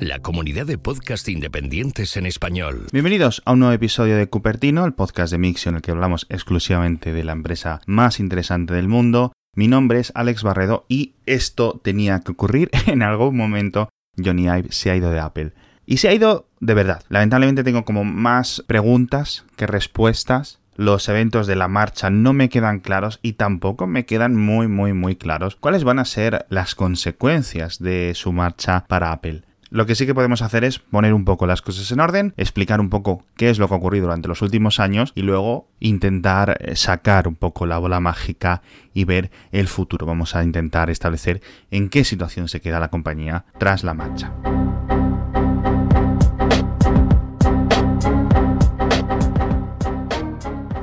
La comunidad de podcast independientes en español. Bienvenidos a un nuevo episodio de Cupertino, el podcast de Mixio en el que hablamos exclusivamente de la empresa más interesante del mundo. Mi nombre es Alex Barredo y esto tenía que ocurrir en algún momento. Johnny Ive se ha ido de Apple. Y se ha ido de verdad. Lamentablemente tengo como más preguntas que respuestas los eventos de la marcha no me quedan claros y tampoco me quedan muy muy muy claros cuáles van a ser las consecuencias de su marcha para Apple. Lo que sí que podemos hacer es poner un poco las cosas en orden, explicar un poco qué es lo que ha ocurrido durante los últimos años y luego intentar eh, sacar un poco la bola mágica y ver el futuro. Vamos a intentar establecer en qué situación se queda la compañía tras la marcha.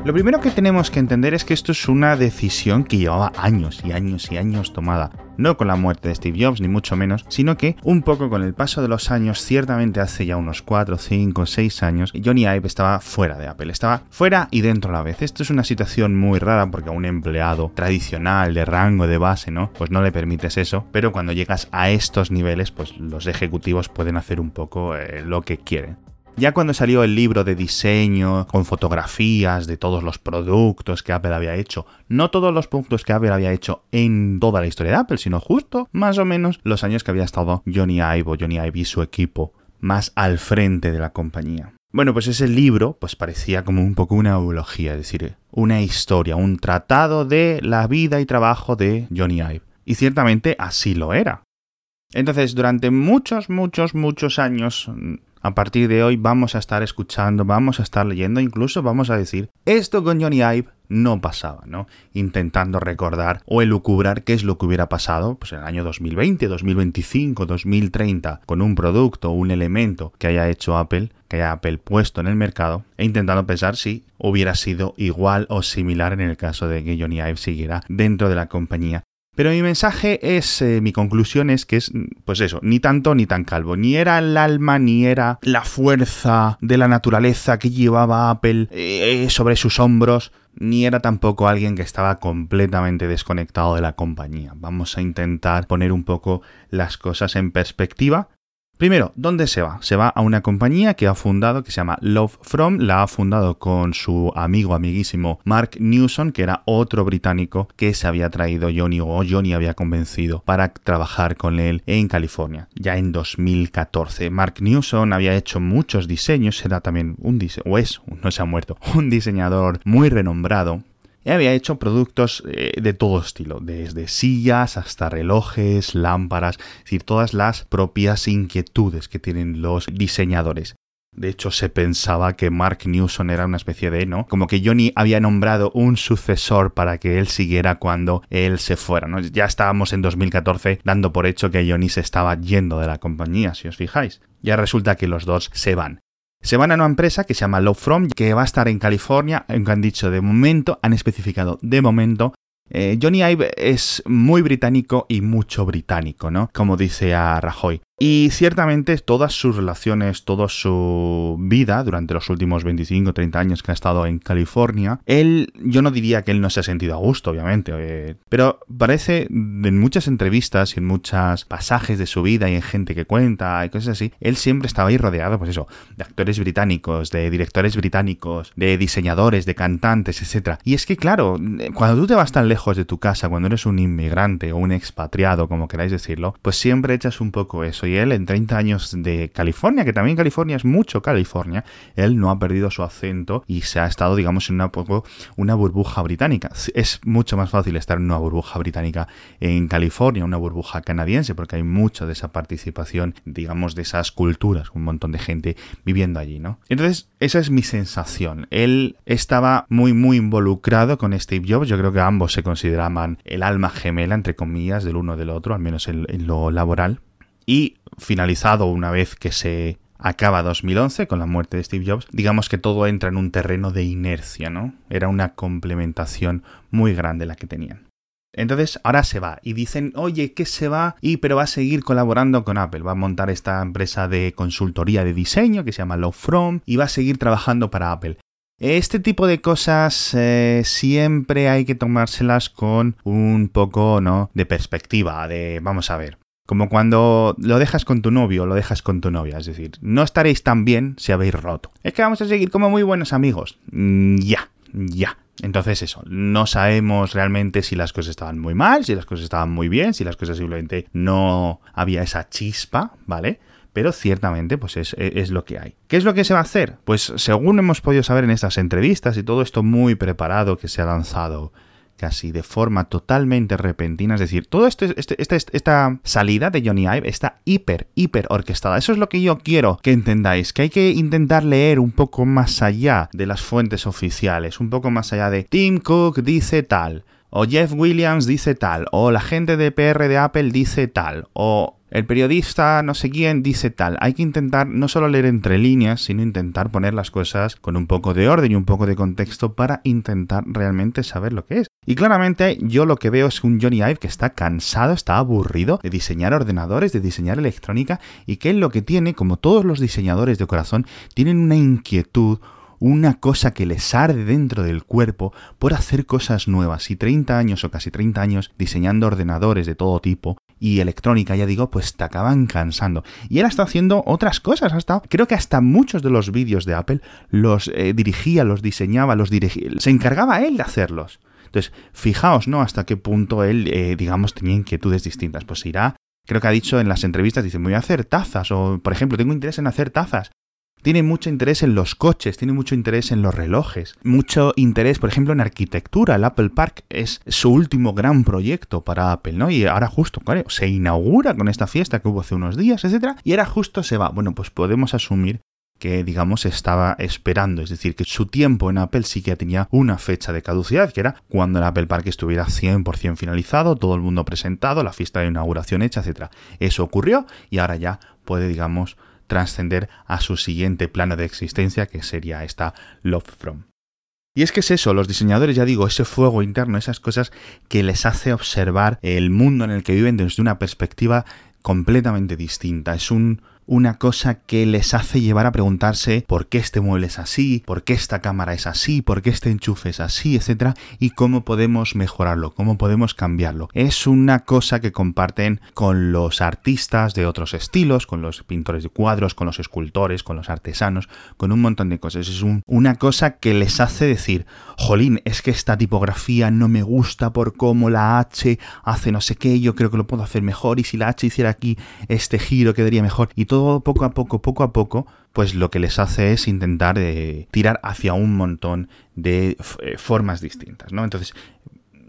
Lo primero que tenemos que entender es que esto es una decisión que llevaba años y años y años tomada. No con la muerte de Steve Jobs, ni mucho menos, sino que un poco con el paso de los años, ciertamente hace ya unos 4, 5, 6 años, Johnny Ive estaba fuera de Apple. Estaba fuera y dentro a la vez. Esto es una situación muy rara porque a un empleado tradicional de rango de base, ¿no? Pues no le permites eso. Pero cuando llegas a estos niveles, pues los ejecutivos pueden hacer un poco eh, lo que quieren. Ya cuando salió el libro de diseño, con fotografías de todos los productos que Apple había hecho, no todos los productos que Apple había hecho en toda la historia de Apple, sino justo más o menos los años que había estado Johnny Ive o Johnny Ive y su equipo más al frente de la compañía. Bueno, pues ese libro pues parecía como un poco una eulogía, es decir, una historia, un tratado de la vida y trabajo de Johnny Ive. Y ciertamente así lo era. Entonces, durante muchos, muchos, muchos años, a partir de hoy vamos a estar escuchando, vamos a estar leyendo, incluso vamos a decir, esto con Johnny Ive no pasaba, ¿no? Intentando recordar o elucubrar qué es lo que hubiera pasado pues en el año 2020, 2025, 2030 con un producto un elemento que haya hecho Apple, que haya Apple puesto en el mercado e intentando pensar si hubiera sido igual o similar en el caso de que Johnny Ive siguiera dentro de la compañía pero mi mensaje es, eh, mi conclusión es que es, pues eso, ni tanto ni tan calvo. Ni era el alma, ni era la fuerza de la naturaleza que llevaba Apple eh, sobre sus hombros, ni era tampoco alguien que estaba completamente desconectado de la compañía. Vamos a intentar poner un poco las cosas en perspectiva Primero, ¿dónde se va? Se va a una compañía que ha fundado, que se llama Love From, la ha fundado con su amigo, amiguísimo Mark Newson, que era otro británico que se había traído Johnny o Johnny había convencido para trabajar con él en California, ya en 2014. Mark Newson había hecho muchos diseños, era también un diseñador, o es, no se ha muerto, un diseñador muy renombrado había hecho productos eh, de todo estilo, desde sillas hasta relojes, lámparas, es decir, todas las propias inquietudes que tienen los diseñadores. De hecho, se pensaba que Mark Newson era una especie de, ¿no? Como que Johnny había nombrado un sucesor para que él siguiera cuando él se fuera. Ya estábamos en 2014 dando por hecho que Johnny se estaba yendo de la compañía, si os fijáis. Ya resulta que los dos se van. Se van a una empresa que se llama Love From, que va a estar en California, aunque han dicho de momento, han especificado de momento. Eh, Johnny Ive es muy británico y mucho británico, ¿no? Como dice a Rajoy. Y ciertamente todas sus relaciones, toda su vida durante los últimos 25 o 30 años que ha estado en California, él, yo no diría que él no se ha sentido a gusto, obviamente, eh, pero parece en muchas entrevistas y en muchos pasajes de su vida y en gente que cuenta y cosas así, él siempre estaba ahí rodeado, pues eso, de actores británicos, de directores británicos, de diseñadores, de cantantes, etc. Y es que, claro, cuando tú te vas tan lejos de tu casa, cuando eres un inmigrante o un expatriado, como queráis decirlo, pues siempre echas un poco eso él en 30 años de California, que también California es mucho California, él no ha perdido su acento y se ha estado, digamos, en una poco una burbuja británica. Es mucho más fácil estar en una burbuja británica en California, una burbuja canadiense, porque hay mucha de esa participación, digamos, de esas culturas, un montón de gente viviendo allí, ¿no? Entonces, esa es mi sensación. Él estaba muy, muy involucrado con Steve Jobs. Yo creo que ambos se consideraban el alma gemela, entre comillas, del uno del otro, al menos en lo laboral. Y finalizado una vez que se acaba 2011 con la muerte de Steve Jobs, digamos que todo entra en un terreno de inercia, ¿no? Era una complementación muy grande la que tenían. Entonces ahora se va y dicen, oye, que se va y pero va a seguir colaborando con Apple, va a montar esta empresa de consultoría de diseño que se llama Love From y va a seguir trabajando para Apple. Este tipo de cosas eh, siempre hay que tomárselas con un poco, ¿no? De perspectiva, de, vamos a ver, Como cuando lo dejas con tu novio lo dejas con tu novia. Es decir, no estaréis tan bien si habéis roto. Es que vamos a seguir como muy buenos amigos. Mm, ya, ya. Entonces eso, no sabemos realmente si las cosas estaban muy mal, si las cosas estaban muy bien, si las cosas simplemente no había esa chispa, ¿vale? Pero ciertamente pues es, es, lo que hay. ¿Qué es lo que se va a hacer? Pues según hemos podido saber en estas entrevistas y todo esto muy preparado que se ha lanzado casi de forma totalmente repentina. Es decir, toda este, esta salida de Johnny Ive está hiper, hiper orquestada. Eso es lo que yo quiero que entendáis, que hay que intentar leer un poco más allá de las fuentes oficiales, un poco más allá de Tim Cook dice tal, o Jeff Williams dice tal, o la gente de PR de Apple dice tal, o el periodista no sé quién dice tal. Hay que intentar no solo leer entre líneas, sino intentar poner las cosas con un poco de orden y un poco de contexto para intentar realmente saber lo que es. Y claramente yo lo que veo es un Johnny Ive que está cansado, está aburrido de diseñar ordenadores, de diseñar electrónica y que él lo que tiene, como todos los diseñadores de corazón, tienen una inquietud, una cosa que les arde dentro del cuerpo por hacer cosas nuevas. Y 30 años o casi 30 años diseñando ordenadores de todo tipo y electrónica, ya digo, pues te acaban cansando. Y él está haciendo otras cosas, hasta creo que hasta muchos de los vídeos de Apple los eh, dirigía, los diseñaba, los dirigía, se encargaba él de hacerlos. Entonces, fijaos, ¿no? Hasta qué punto él, eh, digamos, tenía inquietudes distintas. Pues irá, creo que ha dicho en las entrevistas, dice, voy a hacer tazas, o por ejemplo, tengo interés en hacer tazas. Tiene mucho interés en los coches, tiene mucho interés en los relojes, mucho interés, por ejemplo, en arquitectura. El Apple Park es su último gran proyecto para Apple, ¿no? Y ahora justo, claro, se inaugura con esta fiesta que hubo hace unos días, etcétera, y ahora justo se va. Bueno, pues podemos asumir que digamos estaba esperando, es decir, que su tiempo en Apple sí que tenía una fecha de caducidad, que era cuando el Apple Park estuviera 100% finalizado, todo el mundo presentado, la fiesta de inauguración hecha, etcétera. Eso ocurrió y ahora ya puede, digamos, trascender a su siguiente plano de existencia, que sería esta Love From. Y es que es eso, los diseñadores, ya digo, ese fuego interno, esas cosas que les hace observar el mundo en el que viven desde una perspectiva completamente distinta. Es un, una cosa que les hace llevar a preguntarse por qué este mueble es así, por qué esta cámara es así, por qué este enchufe es así, etcétera, y cómo podemos mejorarlo, cómo podemos cambiarlo. Es una cosa que comparten con los artistas de otros estilos, con los pintores de cuadros, con los escultores, con los artesanos, con un montón de cosas. Es una cosa que les hace decir, jolín, es que esta tipografía no me gusta por cómo la H hace no sé qué, yo creo que lo puedo hacer mejor, y si la H hiciera aquí este giro quedaría mejor, y todo poco a poco, poco a poco, pues lo que les hace es intentar eh, tirar hacia un montón de eh, formas distintas, ¿no? Entonces,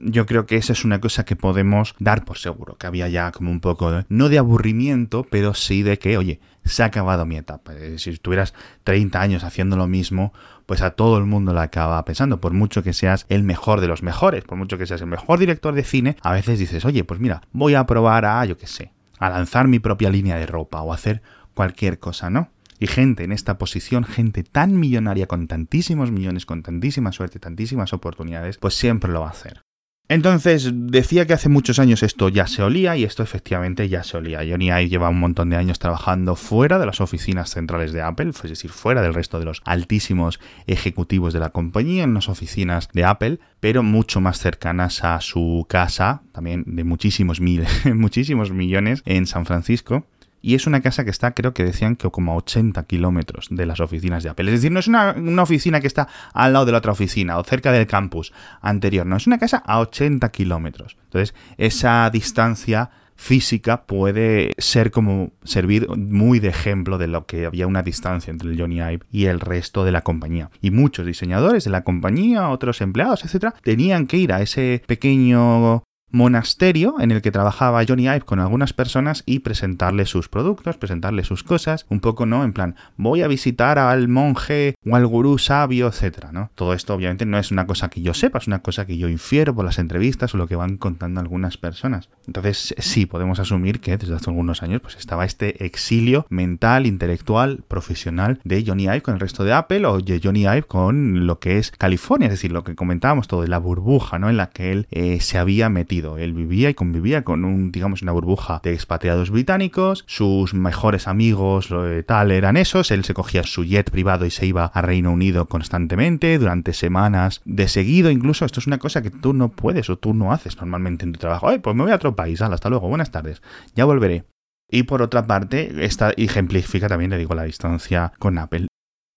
yo creo que esa es una cosa que podemos dar por seguro, que había ya como un poco, no de aburrimiento, pero sí de que, oye, se ha acabado mi etapa. Si estuvieras 30 años haciendo lo mismo, pues a todo el mundo le acaba pensando, por mucho que seas el mejor de los mejores, por mucho que seas el mejor director de cine, a veces dices, oye, pues mira, voy a probar a, yo qué sé, a lanzar mi propia línea de ropa o hacer cualquier cosa, ¿no? Y gente en esta posición, gente tan millonaria con tantísimos millones, con tantísima suerte, tantísimas oportunidades, pues siempre lo va a hacer. Entonces, decía que hace muchos años esto ya se olía y esto efectivamente ya se olía. Johnny Ive lleva un montón de años trabajando fuera de las oficinas centrales de Apple, es decir, fuera del resto de los altísimos ejecutivos de la compañía, en las oficinas de Apple, pero mucho más cercanas a su casa, también de muchísimos miles, muchísimos millones en San Francisco. Y es una casa que está, creo que decían que como a 80 kilómetros de las oficinas de Apple. Es decir, no es una, oficina que está al lado de la otra oficina o cerca del campus anterior. No, es una casa a 80 kilómetros. Entonces, esa distancia física puede ser como servir muy de ejemplo de lo que había una distancia entre Johnny Ive y el resto de la compañía. Y muchos diseñadores de la compañía, otros empleados, etcétera, tenían que ir a ese pequeño monasterio en el que trabajaba Johnny Ive con algunas personas y presentarle sus productos, presentarle sus cosas, un poco, ¿no? En plan, voy a visitar al monje o al gurú sabio, etcétera, ¿no? Todo esto obviamente no es una cosa que yo sepa, es una cosa que yo infiero por las entrevistas o lo que van contando algunas personas. Entonces, sí, podemos asumir que desde hace algunos años pues estaba este exilio mental, intelectual, profesional de Johnny Ive con el resto de Apple o de Johnny Ive con lo que es California, es decir, lo que comentábamos todo de la burbuja, ¿no? En la que él eh, se había metido Él vivía y convivía con un, digamos, una burbuja de expatriados británicos, sus mejores amigos tal eran esos, él se cogía su jet privado y se iba a Reino Unido constantemente durante semanas de seguido, incluso esto es una cosa que tú no puedes o tú no haces normalmente en tu trabajo. Ay, pues me voy a otro país, hasta luego, buenas tardes, ya volveré. Y por otra parte, esta ejemplifica también, le digo, la distancia con Apple.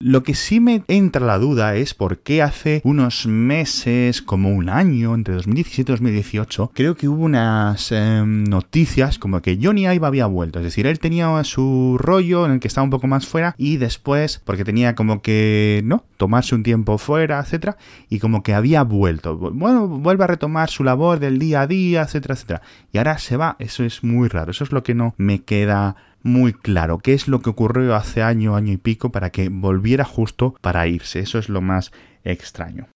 Lo que sí me entra la duda es por qué hace unos meses, como un año, entre 2017 y 2018, creo que hubo unas em, noticias como que Johnny Ive había vuelto. Es decir, él tenía su rollo en el que estaba un poco más fuera y después, porque tenía como que, ¿no? Tomarse un tiempo fuera, etcétera, y como que había vuelto. Bueno, vuelve a retomar su labor del día a día, etcétera, etcétera. Y ahora se va. Eso es muy raro. Eso es lo que no me queda muy claro qué es lo que ocurrió hace año, año y pico para que volviera justo para irse. Eso es lo más extraño.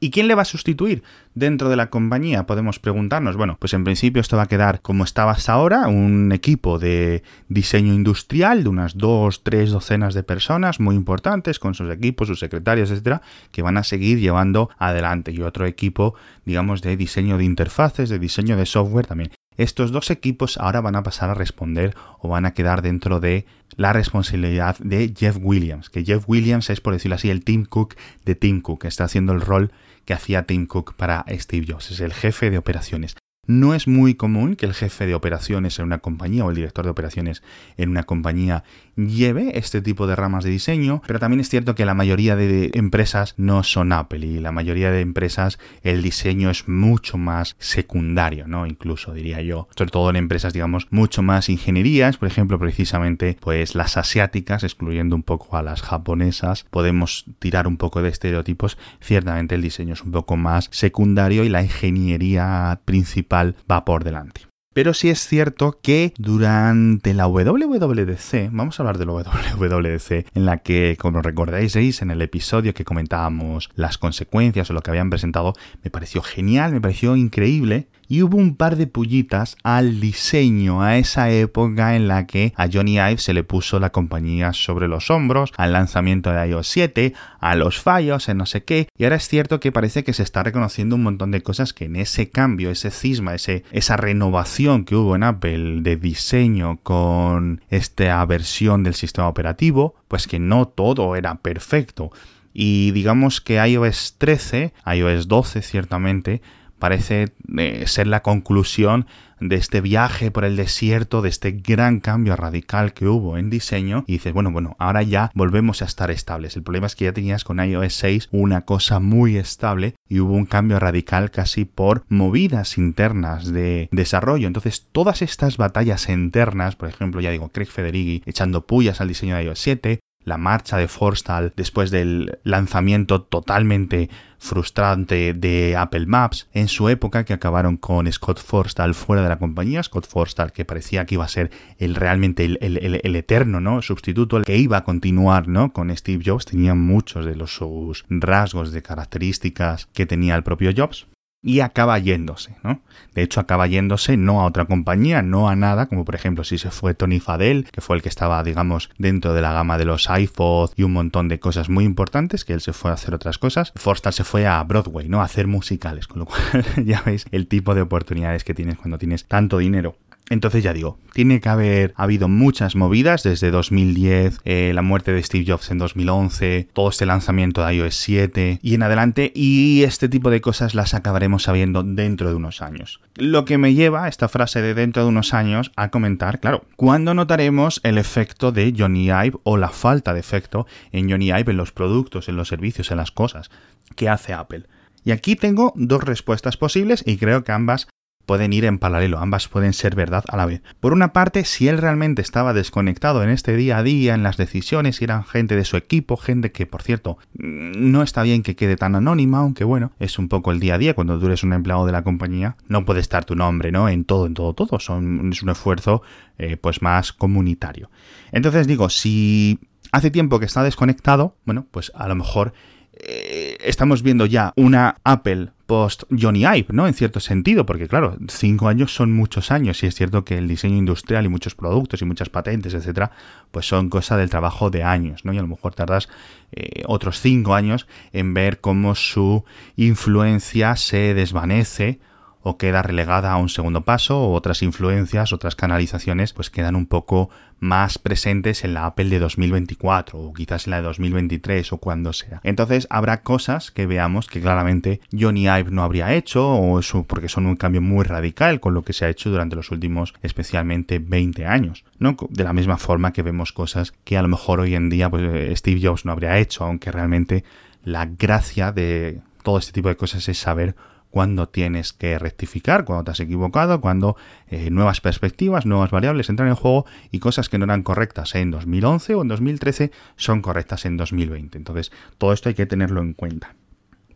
¿Y quién le va a sustituir dentro de la compañía? Podemos preguntarnos. Bueno, pues en principio esto va a quedar como estaba hasta ahora, un equipo de diseño industrial de unas dos, tres docenas de personas muy importantes, con sus equipos, sus secretarios, etcétera, que van a seguir llevando adelante. Y otro equipo, digamos, de diseño de interfaces, de diseño de software también. Estos dos equipos ahora van a pasar a responder o van a quedar dentro de la responsabilidad de Jeff Williams, que Jeff Williams es, por decirlo así, el Tim Cook de Tim Cook, está haciendo el rol que hacía Tim Cook para Steve Jobs, es el jefe de operaciones. No es muy común que el jefe de operaciones en una compañía o el director de operaciones en una compañía lleve este tipo de ramas de diseño, pero también es cierto que la mayoría de empresas no son Apple y la mayoría de empresas el diseño es mucho más secundario, ¿no? Incluso diría yo, sobre todo en empresas digamos mucho más ingenierías, por ejemplo, precisamente pues las asiáticas, excluyendo un poco a las japonesas, podemos tirar un poco de estereotipos, ciertamente el diseño es un poco más secundario y la ingeniería principal va por delante. Pero sí es cierto que durante la WWDC, vamos a hablar de la WWDC, en la que, como recordáis, en el episodio que comentábamos las consecuencias o lo que habían presentado, me pareció genial, me pareció increíble y hubo un par de pullitas al diseño, a esa época en la que a Johnny Ive se le puso la compañía sobre los hombros, al lanzamiento de iOS 7, a los fallos, en no sé qué, y ahora es cierto que parece que se está reconociendo un montón de cosas que en ese cambio, ese cisma, ese, esa renovación que hubo en Apple de diseño con esta versión del sistema operativo, pues que no todo era perfecto. Y digamos que iOS 13, iOS 12 ciertamente, parece eh, ser la conclusión de este viaje por el desierto, de este gran cambio radical que hubo en diseño y dices, bueno, bueno, ahora ya volvemos a estar estables. El problema es que ya tenías con iOS 6 una cosa muy estable y hubo un cambio radical casi por movidas internas de desarrollo. Entonces, todas estas batallas internas, por ejemplo, ya digo, Craig Federighi echando pullas al diseño de iOS 7, la marcha de Forstall después del lanzamiento totalmente frustrante de Apple Maps en su época que acabaron con Scott Forstall fuera de la compañía, Scott Forstall que parecía que iba a ser el realmente el, eterno ¿no? sustituto, el que iba a continuar ¿no? con Steve Jobs, tenía muchos de los sus rasgos de características que tenía el propio Jobs y acaba yéndose, ¿no? De hecho, acaba yéndose no a otra compañía, no a nada, como por ejemplo si se fue Tony Fadell, que fue el que estaba, digamos, dentro de la gama de los iPhones y un montón de cosas muy importantes, que él se fue a hacer otras cosas. Forster se fue a Broadway, ¿no? A hacer musicales, con lo cual ya veis el tipo de oportunidades que tienes cuando tienes tanto dinero. Entonces ya digo, tiene que haber habido muchas movidas desde 2010, eh, la muerte de Steve Jobs en 2011, todo este lanzamiento de iOS 7 y en adelante, y este tipo de cosas las acabaremos sabiendo dentro de unos años. Lo que me lleva esta frase de dentro de unos años a comentar, claro, ¿cuándo notaremos el efecto de Johnny Ive o la falta de efecto en Johnny Ive en los productos, en los servicios, en las cosas que hace Apple? Y aquí tengo dos respuestas posibles y creo que ambas pueden ir en paralelo, ambas pueden ser verdad a la vez. Por una parte, si él realmente estaba desconectado en este día a día, en las decisiones, eran gente de su equipo, gente que, por cierto, no está bien que quede tan anónima, aunque bueno, es un poco el día a día, cuando tú eres un empleado de la compañía, no puede estar tu nombre, ¿no? En todo, en todo, todo, Son, es un esfuerzo eh, pues más comunitario. Entonces digo, si hace tiempo que está desconectado, bueno, pues a lo mejor eh, estamos viendo ya una Apple post Johnny Ive, ¿no? En cierto sentido, porque claro, cinco años son muchos años y es cierto que el diseño industrial y muchos productos y muchas patentes, etcétera, pues son cosa del trabajo de años, ¿no? Y a lo mejor tardas eh, otros cinco años en ver cómo su influencia se desvanece o queda relegada a un segundo paso o otras influencias, otras canalizaciones pues quedan un poco más presentes en la Apple de 2024 o quizás en la de 2023 o cuando sea. Entonces habrá cosas que veamos que claramente Johnny Ive no habría hecho o eso porque son un cambio muy radical con lo que se ha hecho durante los últimos especialmente 20 años, ¿no? De la misma forma que vemos cosas que a lo mejor hoy en día pues, eh, Steve Jobs no habría hecho, aunque realmente la gracia de todo este tipo de cosas es saber cuándo tienes que rectificar, cuando te has equivocado, cuando eh, nuevas perspectivas, nuevas variables entran en juego y cosas que no eran correctas en 2011 o en 2013 son correctas en 2020. Entonces, todo esto hay que tenerlo en cuenta.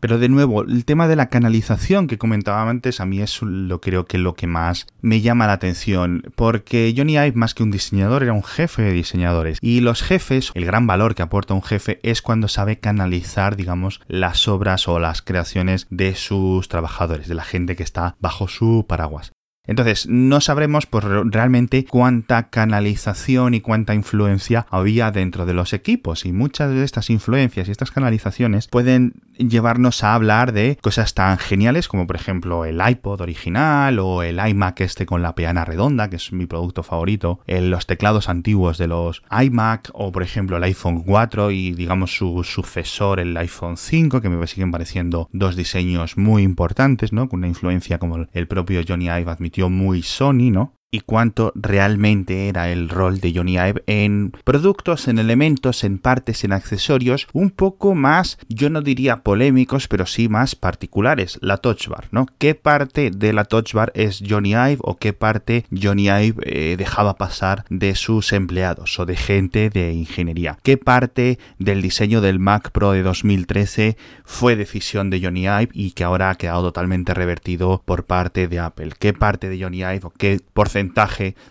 Pero de nuevo, el tema de la canalización que comentaba antes a mí es lo creo que lo que más me llama la atención, porque Johnny Ive más que un diseñador era un jefe de diseñadores y los jefes, el gran valor que aporta un jefe es cuando sabe canalizar, digamos, las obras o las creaciones de sus trabajadores, de la gente que está bajo su paraguas. Entonces, no sabremos pues, realmente cuánta canalización y cuánta influencia había dentro de los equipos. Y muchas de estas influencias y estas canalizaciones pueden llevarnos a hablar de cosas tan geniales como, por ejemplo, el iPod original o el iMac este con la peana redonda, que es mi producto favorito, los teclados antiguos de los iMac o, por ejemplo, el iPhone 4 y, digamos, su sucesor, el iPhone 5, que me siguen pareciendo dos diseños muy importantes, ¿no? Con una influencia como el propio Johnny Ive admitió muy Sony, ¿no? Y cuánto realmente era el rol de Johnny Ive en productos, en elementos, en partes, en accesorios, un poco más, yo no diría polémicos, pero sí más particulares, la Touch Bar, ¿no? ¿Qué parte de la Touch Bar es Johnny Ive o qué parte Johnny Ive eh, dejaba pasar de sus empleados o de gente de ingeniería? ¿Qué parte del diseño del Mac Pro de 2013 fue decisión de Johnny Ive y que ahora ha quedado totalmente revertido por parte de Apple? ¿Qué parte de Johnny Ive o qué porcentaje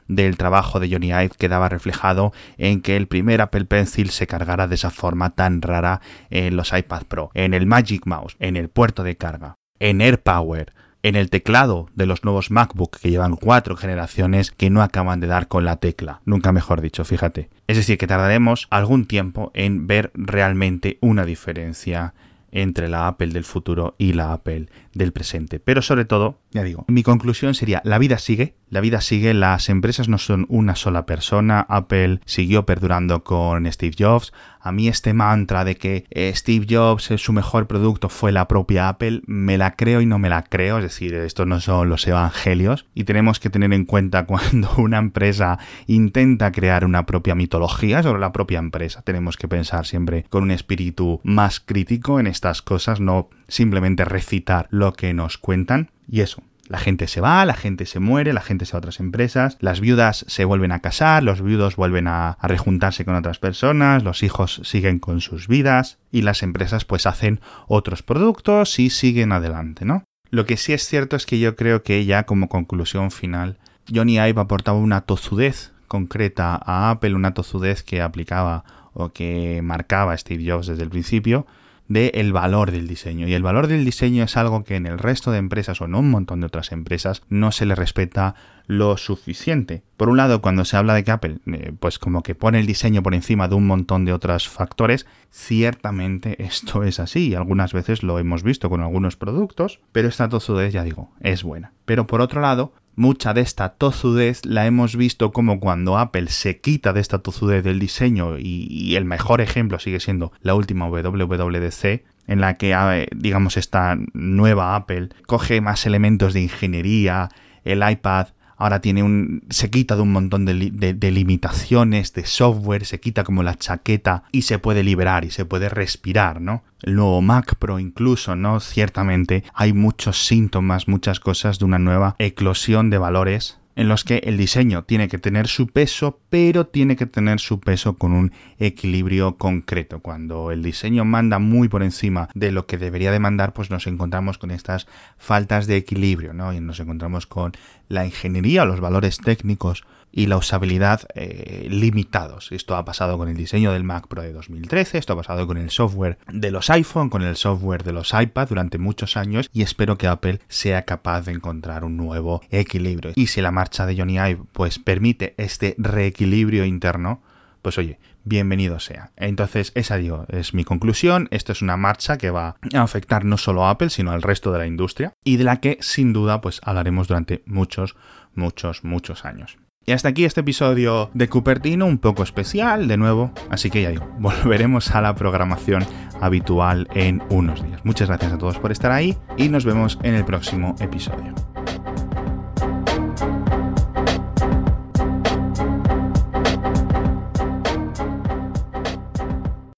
del trabajo de Johnny Ive quedaba reflejado en que el primer Apple Pencil se cargara de esa forma tan rara en los iPad Pro, en el Magic Mouse, en el puerto de carga, en AirPower, en el teclado de los nuevos MacBook que llevan cuatro generaciones que no acaban de dar con la tecla. Nunca mejor dicho, fíjate. Es decir, que tardaremos algún tiempo en ver realmente una diferencia entre la Apple del futuro y la Apple del presente. Pero sobre todo, ya digo, mi conclusión sería, la vida sigue, la vida sigue, las empresas no son una sola persona, Apple siguió perdurando con Steve Jobs, a mí este mantra de que eh, Steve Jobs su mejor producto fue la propia Apple, me la creo y no me la creo, es decir, estos no son los evangelios. Y tenemos que tener en cuenta cuando una empresa intenta crear una propia mitología sobre la propia empresa, tenemos que pensar siempre con un espíritu más crítico en estas cosas, no simplemente recitar lo que nos cuentan. Y eso, la gente se va, la gente se muere, la gente se va a otras empresas, las viudas se vuelven a casar, los viudos vuelven a, rejuntarse con otras personas, los hijos siguen con sus vidas y las empresas pues hacen otros productos y siguen adelante, ¿no? Lo que sí es cierto es que yo creo que ya como conclusión final, Johnny Ive aportaba una tozudez concreta a Apple, una tozudez que aplicaba o que marcaba Steve Jobs desde el principio, del el valor del diseño. Y el valor del diseño es algo que en el resto de empresas o en un montón de otras empresas no se le respeta lo suficiente. Por un lado, cuando se habla de que Apple, eh, pues como que pone el diseño por encima de un montón de otros factores, ciertamente esto es así. y Algunas veces lo hemos visto con algunos productos, pero esta tozudez, ya digo, es buena. Pero por otro lado, Mucha de esta tozudez la hemos visto como cuando Apple se quita de esta tozudez del diseño y, el mejor ejemplo sigue siendo la última WWDC en la que digamos esta nueva Apple coge más elementos de ingeniería, el iPad ahora tiene un. se quita de un montón de, limitaciones, de software, se quita como la chaqueta y se puede liberar y se puede respirar, ¿no? El nuevo Mac Pro incluso, ¿no? Ciertamente hay muchos síntomas, muchas cosas de una nueva eclosión de valores en los que el diseño tiene que tener su peso, pero tiene que tener su peso con un equilibrio concreto. Cuando el diseño manda muy por encima de lo que debería demandar, pues nos encontramos con estas faltas de equilibrio, ¿no? Y nos encontramos con la ingeniería, los valores técnicos y la usabilidad eh, limitados. Esto ha pasado con el diseño del Mac Pro de 2013, esto ha pasado con el software de los iPhone, con el software de los iPad durante muchos años y espero que Apple sea capaz de encontrar un nuevo equilibrio. Y si la marcha de Johnny Ive pues permite este reequilibrio interno, pues oye, bienvenido sea. Entonces, esa digo, es mi conclusión. Esto es una marcha que va a afectar no solo a Apple, sino al resto de la industria y de la que sin duda pues hablaremos durante muchos, muchos, muchos años. Y hasta aquí este episodio de Cupertino, un poco especial, de nuevo. Así que ya digo, volveremos a la programación habitual en unos días. Muchas gracias a todos por estar ahí y nos vemos en el próximo episodio.